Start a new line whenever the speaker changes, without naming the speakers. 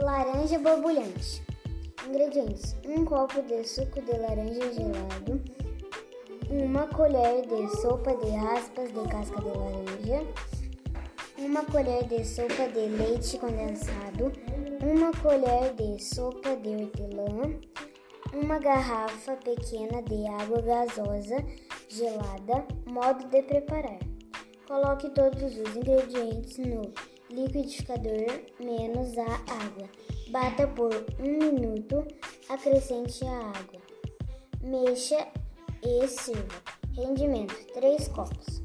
Laranja borbulhante. Ingredientes: 1 um copo de suco de laranja gelado, uma colher de sopa de raspas de casca de laranja, uma colher de sopa de leite condensado, uma colher de sopa de hortelã, uma garrafa pequena de água gasosa gelada. Modo de preparar: coloque todos os ingredientes no liquidificador menos a água. Bata por um minuto, acrescente a água. Mexa e sirva. Rendimento: 3 copos.